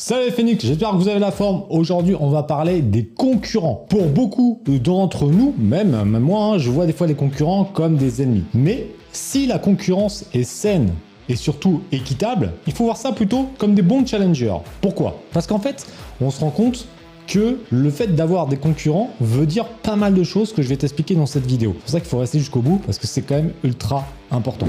Salut Phoenix, j'espère que vous avez la forme. Aujourd'hui, on va parler des concurrents. Pour beaucoup d'entre nous, même, moi, hein, je vois des fois les concurrents comme des ennemis. Mais si la concurrence est saine et surtout équitable, il faut voir ça plutôt comme des bons challengers. Pourquoi? Parce qu'en fait, on se rend compte que le fait d'avoir des concurrents veut dire pas mal de choses que je vais t'expliquer dans cette vidéo. C'est pour ça qu'il faut rester jusqu'au bout parce que c'est quand même ultra important.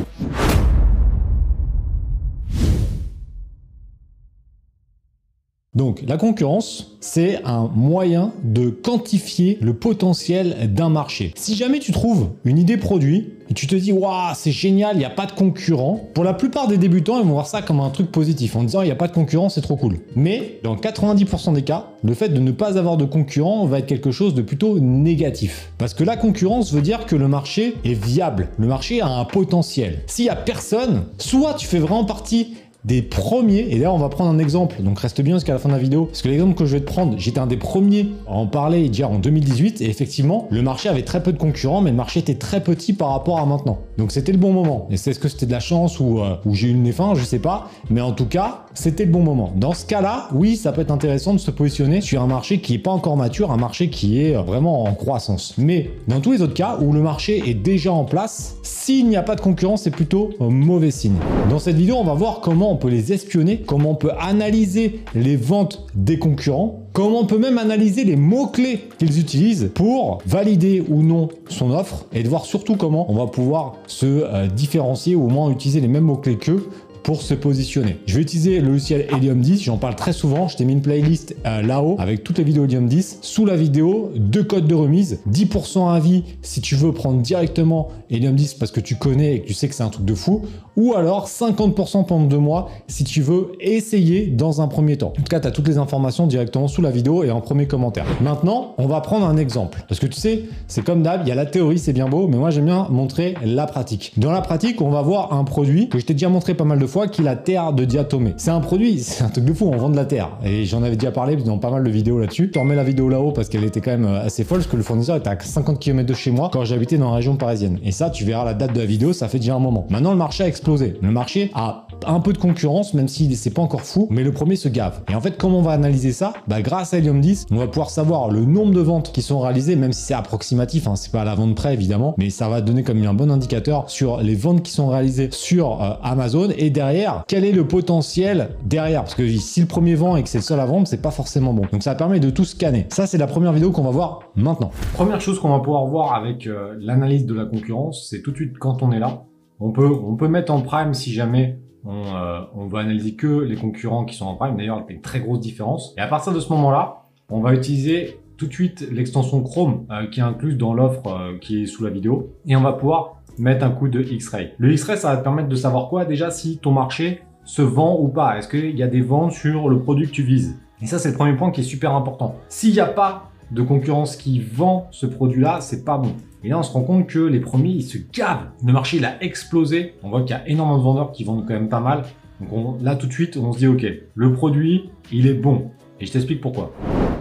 La concurrence, c'est un moyen de quantifier le potentiel d'un marché. Si jamais tu trouves une idée produit et tu te dis waouh c'est génial, il n'y a pas de concurrent, pour la plupart des débutants ils vont voir ça comme un truc positif en disant il n'y a pas de concurrent c'est trop cool. Mais dans 90% des cas, le fait de ne pas avoir de concurrent va être quelque chose de plutôt négatif. Parce que la concurrence veut dire que le marché est viable, le marché a un potentiel. S'il n'y a personne, soit tu fais vraiment partie des premiers, et là on va prendre un exemple, donc reste bien jusqu'à la fin de la vidéo, parce que l'exemple que je vais te prendre, j'étais un des premiers à en parler déjà en 2018, et effectivement, le marché avait très peu de concurrents, mais le marché était très petit par rapport à maintenant. Donc c'était le bon moment. Et c'est ce que c'était de la chance ou, euh, j'ai eu nez fin, je sais pas, mais en tout cas, c'était le bon moment. Dans ce cas-là, oui, ça peut être intéressant de se positionner sur un marché qui est pas encore mature, un marché qui est vraiment en croissance. Mais dans tous les autres cas où le marché est déjà en place, s'il n'y a pas de concurrence, c'est plutôt un mauvais signe. Dans cette vidéo, on va voir comment on peut les espionner, comment on peut analyser les ventes des concurrents, comment on peut même analyser les mots-clés qu'ils utilisent pour valider ou non son offre et de voir surtout comment on va pouvoir se euh, différencier ou au moins utiliser les mêmes mots-clés qu'eux pour se positionner. Je vais utiliser le logiciel Helium 10, j'en parle très souvent, je t'ai mis une playlist euh, là-haut avec toutes les vidéos Helium 10. Sous la vidéo, deux codes de remise, 10% à vie si tu veux prendre directement Helium 10 parce que tu connais et que tu sais que c'est un truc de fou, ou alors 50% pendant deux mois si tu veux essayer dans un premier temps. En tout cas, tu as toutes les informations directement sous la vidéo et en premier commentaire. Maintenant, on va prendre un exemple. Parce que tu sais, c'est comme d'hab, il y a la théorie, c'est bien beau, mais moi j'aime bien montrer la pratique. Dans la pratique, on va voir un produit que je t'ai déjà montré pas mal de fois qui terre de diatomée. C'est un produit, c'est un truc de fou, on vend de la terre. Et j'en avais déjà parlé dans pas mal de vidéos là-dessus. Je remets la vidéo là-haut parce qu'elle était quand même euh, assez folle, parce que le fournisseur était à 50 km de chez moi quand j'habitais dans la région parisienne. Et ça, tu verras la date de la vidéo, ça fait déjà un moment. Maintenant, le marché a explosé. Le marché a un peu de concurrence, même si c'est pas encore fou, mais le premier se gave. Et en fait, comment on va analyser ça bah, Grâce à Helium 10, on va pouvoir savoir le nombre de ventes qui sont réalisées, même si c'est approximatif, hein, c'est pas à la vente près évidemment, mais ça va donner comme un bon indicateur sur les ventes qui sont réalisées sur euh, Amazon et derrière, quel est le potentiel derrière Parce que si le premier vend et que c'est le seul à vendre, c'est pas forcément bon. Donc ça permet de tout scanner. Ça, c'est la première vidéo qu'on va voir maintenant. Première chose qu'on va pouvoir voir avec euh, l'analyse de la concurrence, c'est tout de suite quand on est là, on peut, on peut mettre en prime si jamais on, euh, va analyser que les concurrents qui sont en prime. D'ailleurs, il y a une très grosse différence. Et à partir de ce moment-là, on va utiliser tout de suite l'extension Chrome euh, qui est incluse dans l'offre euh, qui est sous la vidéo. Et on va pouvoir mettre un coup de X-Ray. Le X-Ray, ça va te permettre de savoir quoi Déjà, si ton marché se vend ou pas. Est-ce qu'il y a des ventes sur le produit que tu vises? Et ça, c'est le premier point qui est super important. S'il n'y a pas de concurrence qui vend ce produit-là, c'est pas bon. Et là, on se rend compte que les premiers, ils se gavent. Le marché, il a explosé. On voit qu'il y a énormément de vendeurs qui vendent quand même pas mal. Donc là, tout de suite, on se dit, OK, le produit, il est bon. Et je t'explique pourquoi.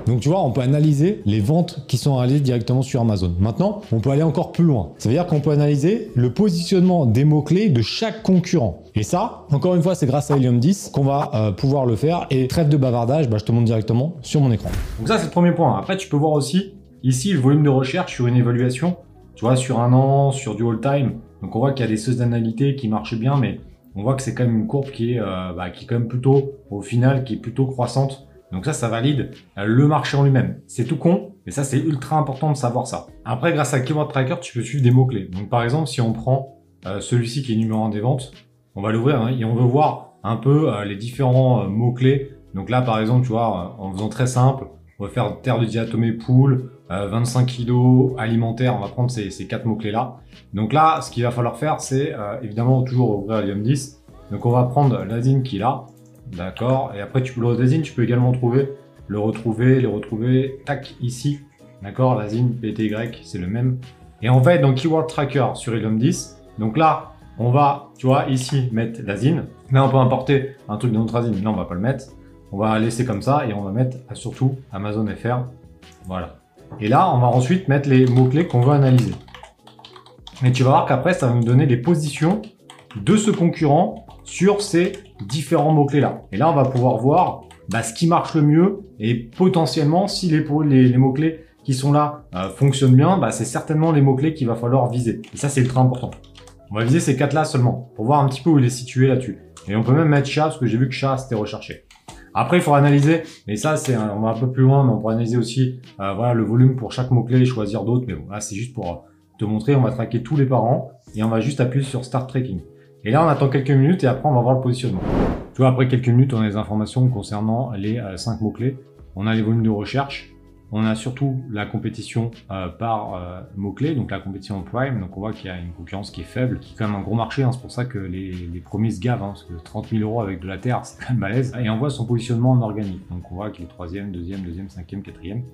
Donc tu vois, on peut analyser les ventes qui sont réalisées directement sur Amazon. Maintenant, on peut aller encore plus loin. Ça veut dire qu'on peut analyser le positionnement des mots-clés de chaque concurrent. Et ça, encore une fois, c'est grâce à Helium 10 qu'on va euh, pouvoir le faire. Et trêve de bavardage, bah, je te montre directement sur mon écran. Donc ça, c'est le premier point. Après, tu peux voir aussi ici le volume de recherche sur une évaluation. Tu vois, sur un an, sur du all-time. Donc on voit qu'il y a des saisonnalités qui marchent bien, mais on voit que c'est quand même une courbe qui est, euh, bah, qui est quand même plutôt, au final, qui est plutôt croissante. Donc ça, ça valide euh, le marché en lui-même. C'est tout con, mais ça, c'est ultra important de savoir ça. Après, grâce à Keyword Tracker, tu peux suivre des mots-clés. Donc par exemple, si on prend euh, celui-ci qui est numéro 1 des ventes, on va l'ouvrir hein, et on veut voir un peu euh, les différents mots-clés. Donc là, par exemple, tu vois, en faisant très simple, on va faire terre de diatomée pool, 25 kg alimentaire, on va prendre ces, ces quatre mots-clés-là. Donc là, ce qu'il va falloir faire, c'est évidemment toujours ouvrir Lium 10. Donc on va prendre l'azine qui est là, D'accord. Et après, tu peux le redésigner. Tu peux également trouver, le retrouver, le retrouver. Tac, ici. D'accord. L'azine PTY, c'est le même. Et en fait, dans Keyword Tracker sur Helium 10, donc là, on va, tu vois, ici, mettre l'azine. Là, on peut importer un truc de notre azine. Là, on va pas le mettre. On va laisser comme ça et on va mettre surtout Amazon FR. Voilà. Et là, on va ensuite mettre les mots-clés qu'on veut analyser. Et tu vas voir qu'après, ça va nous donner les positions de ce concurrent sur ces différents mots-clés là. Et là, on va pouvoir voir bah, ce qui marche le mieux et potentiellement si les, mots-clés qui sont là euh, fonctionnent bien, bah, c'est certainement les mots-clés qu'il va falloir viser. Et ça, c'est ultra important. On va viser ces quatre-là seulement pour voir un petit peu où il est situé là-dessus. Et on peut même mettre chat parce que j'ai vu que chat c'était recherché. Après, il faut analyser, mais ça, c'est on va un peu plus loin, mais on pourrait analyser aussi euh, le volume pour chaque mot-clé et choisir d'autres. Mais bon, là, c'est juste pour te montrer, on va traquer tous les parents et on va juste appuyer sur Start Tracking. Et là, on attend quelques minutes et après, on va voir le positionnement. Tu vois, après quelques minutes, on a les informations concernant les euh, cinq mots-clés. On a les volumes de recherche. On a surtout la compétition euh, par euh, mots-clés, donc la compétition prime. Donc on voit qu'il y a une concurrence qui est faible, qui est quand même un gros marché. Hein. c'est pour ça que les, les premiers se gavent, hein, parce que 30 000 euros avec de la terre, c'est quand même malaise. Et on voit son positionnement en organique. Donc on voit qu'il est troisième, deuxième, deuxième, cinquième, quatrième.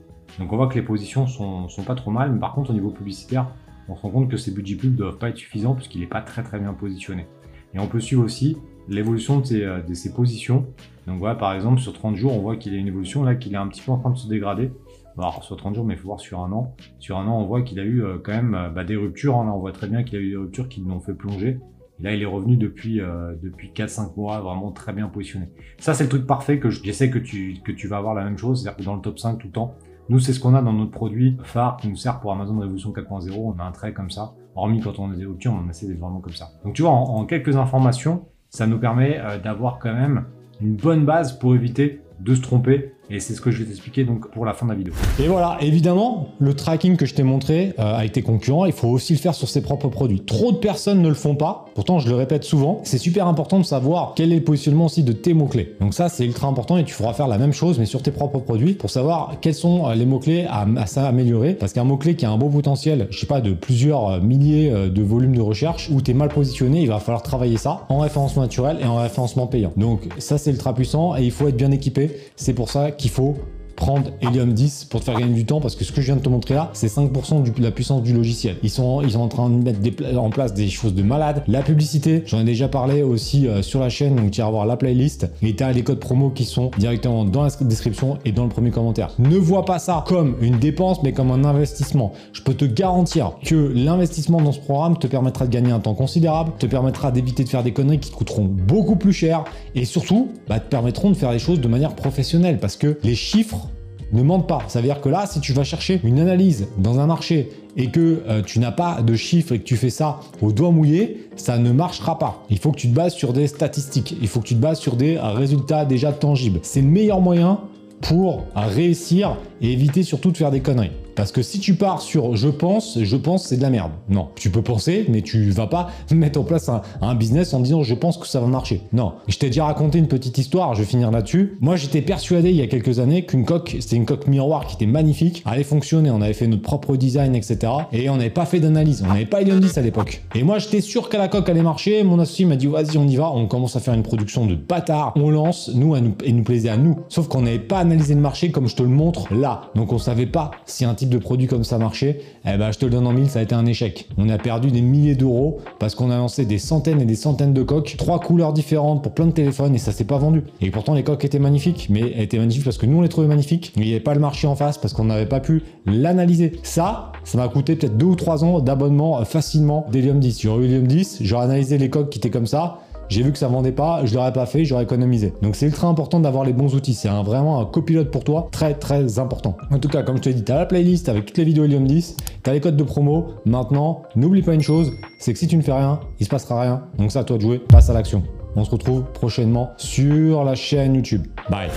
Donc on voit que les positions sont, sont pas trop mal, mais par contre au niveau publicitaire, on se rend compte que ces budgets pubs doivent pas être suffisants puisqu'il n'est pas très très bien positionné. Et on peut suivre aussi l'évolution de, euh, ses, positions. Donc voilà, par exemple, sur 30 jours, on voit qu'il y a une évolution là, qu'il est un petit peu en train de se dégrader. Alors, sur 30 jours, mais il faut voir sur un an. Sur un an, on voit qu'il a eu euh, quand même euh, bah, des ruptures. Hein. Là, on voit très bien qu'il a eu des ruptures qui l'ont fait plonger. Là, il est revenu depuis, depuis 4-5 mois, vraiment très bien positionné. Ça, c'est le truc parfait que j'essaie que tu, que tu vas avoir la même chose, c'est-à-dire que dans le top 5 tout le temps, nous, c'est ce qu'on a dans notre produit phare qui nous sert pour Amazon Révolution 4.0. On a un trait comme ça. Hormis quand on a des ruptures, on essaie d'être vraiment comme ça. Donc, tu vois, en quelques informations, ça nous permet euh, d'avoir quand même une bonne base pour éviter de se tromper et c'est ce que je vais t'expliquer donc pour la fin de la vidéo. Et voilà, évidemment, le tracking que je t'ai montré euh, avec tes concurrents, il faut aussi le faire sur ses propres produits. Trop de personnes ne le font pas, pourtant je le répète souvent, c'est super important de savoir quel est le positionnement aussi de tes mots-clés. Donc ça, c'est ultra important et tu feras faire la même chose mais sur tes propres produits pour savoir quels sont euh, les mots-clés à, à s'améliorer. Parce qu'un mot-clé qui a un beau potentiel, je sais pas, de plusieurs euh, milliers de volumes de recherche, où tu es mal positionné, il va falloir travailler ça en référencement naturel et en référencement payant. Donc ça, c'est ultra puissant et il faut être bien équipé. C'est pour ça qu'il faut prendre Helium 10 pour te faire gagner du temps parce que ce que je viens de te montrer là, c'est 5% de la puissance du logiciel. Ils sont, ils sont en train de mettre en place des choses de malade. La publicité, j'en ai déjà parlé aussi euh, sur la chaîne, donc tu vas voir la playlist et tu as les codes promo qui sont directement dans la description et dans le premier commentaire. Ne vois pas ça comme une dépense mais comme un investissement. Je peux te garantir que l'investissement dans ce programme te permettra de gagner un temps considérable, te permettra d'éviter de faire des conneries qui te coûteront beaucoup plus cher et surtout bah, te permettront de faire les choses de manière professionnelle parce que les chiffres ne mentent pas. Ça veut dire que là, si tu vas chercher une analyse dans un marché et que euh, tu n'as pas de chiffres et que tu fais ça au doigt mouillé, ça ne marchera pas. Il faut que tu te bases sur des statistiques, il faut que tu te bases sur des résultats déjà tangibles. C'est le meilleur moyen pour réussir et éviter surtout de faire des conneries. Parce que si tu pars sur je pense, je pense c'est de la merde. Non, tu peux penser, mais tu vas pas mettre en place un, business en disant je pense que ça va marcher. Non, je t'ai déjà raconté une petite histoire, je vais finir là-dessus. Moi j'étais persuadé il y a quelques années qu'une coque, c'était une coque miroir qui était magnifique, allait fonctionner, on avait fait notre propre design, etc. Et on n'avait pas fait d'analyse, on n'avait pas Helium 10 à l'époque. Et moi j'étais sûr que la coque allait marcher, mon associé m'a dit vas-y on y va, on commence à faire une production de bâtard, on lance, nous, et nous plaisait à nous. Sauf qu'on n'avait pas analysé le marché comme je te le montre là. Donc on savait pas si un type de produit comme ça marchait, eh ben, je te le donne en mille, ça a été un échec. On a perdu des milliers d'euros parce qu'on a lancé des centaines et des centaines de coques, trois couleurs différentes pour plein de téléphones et ça s'est pas vendu. Et pourtant, les coques étaient magnifiques, mais elles étaient magnifiques parce que nous, on les trouvait magnifiques. Mais il n'y avait pas le marché en face parce qu'on n'avait pas pu l'analyser. Ça, ça m'a coûté peut-être deux ou trois ans d'abonnement facilement d'Helium 10. J'aurais eu Helium 10, j'aurais analysé les coques qui étaient comme ça, j'ai vu que ça vendait pas, je l'aurais pas fait, j'aurais économisé. Donc c'est ultra important d'avoir les bons outils. C'est vraiment un copilote pour toi, très très important. En tout cas, comme je te dit, tu la playlist avec toutes les vidéos Helium 10, tu as les codes de promo. Maintenant, n'oublie pas une chose, c'est que si tu ne fais rien, il se passera rien. Donc c'est à toi de jouer, passe à l'action. On se retrouve prochainement sur la chaîne YouTube. Bye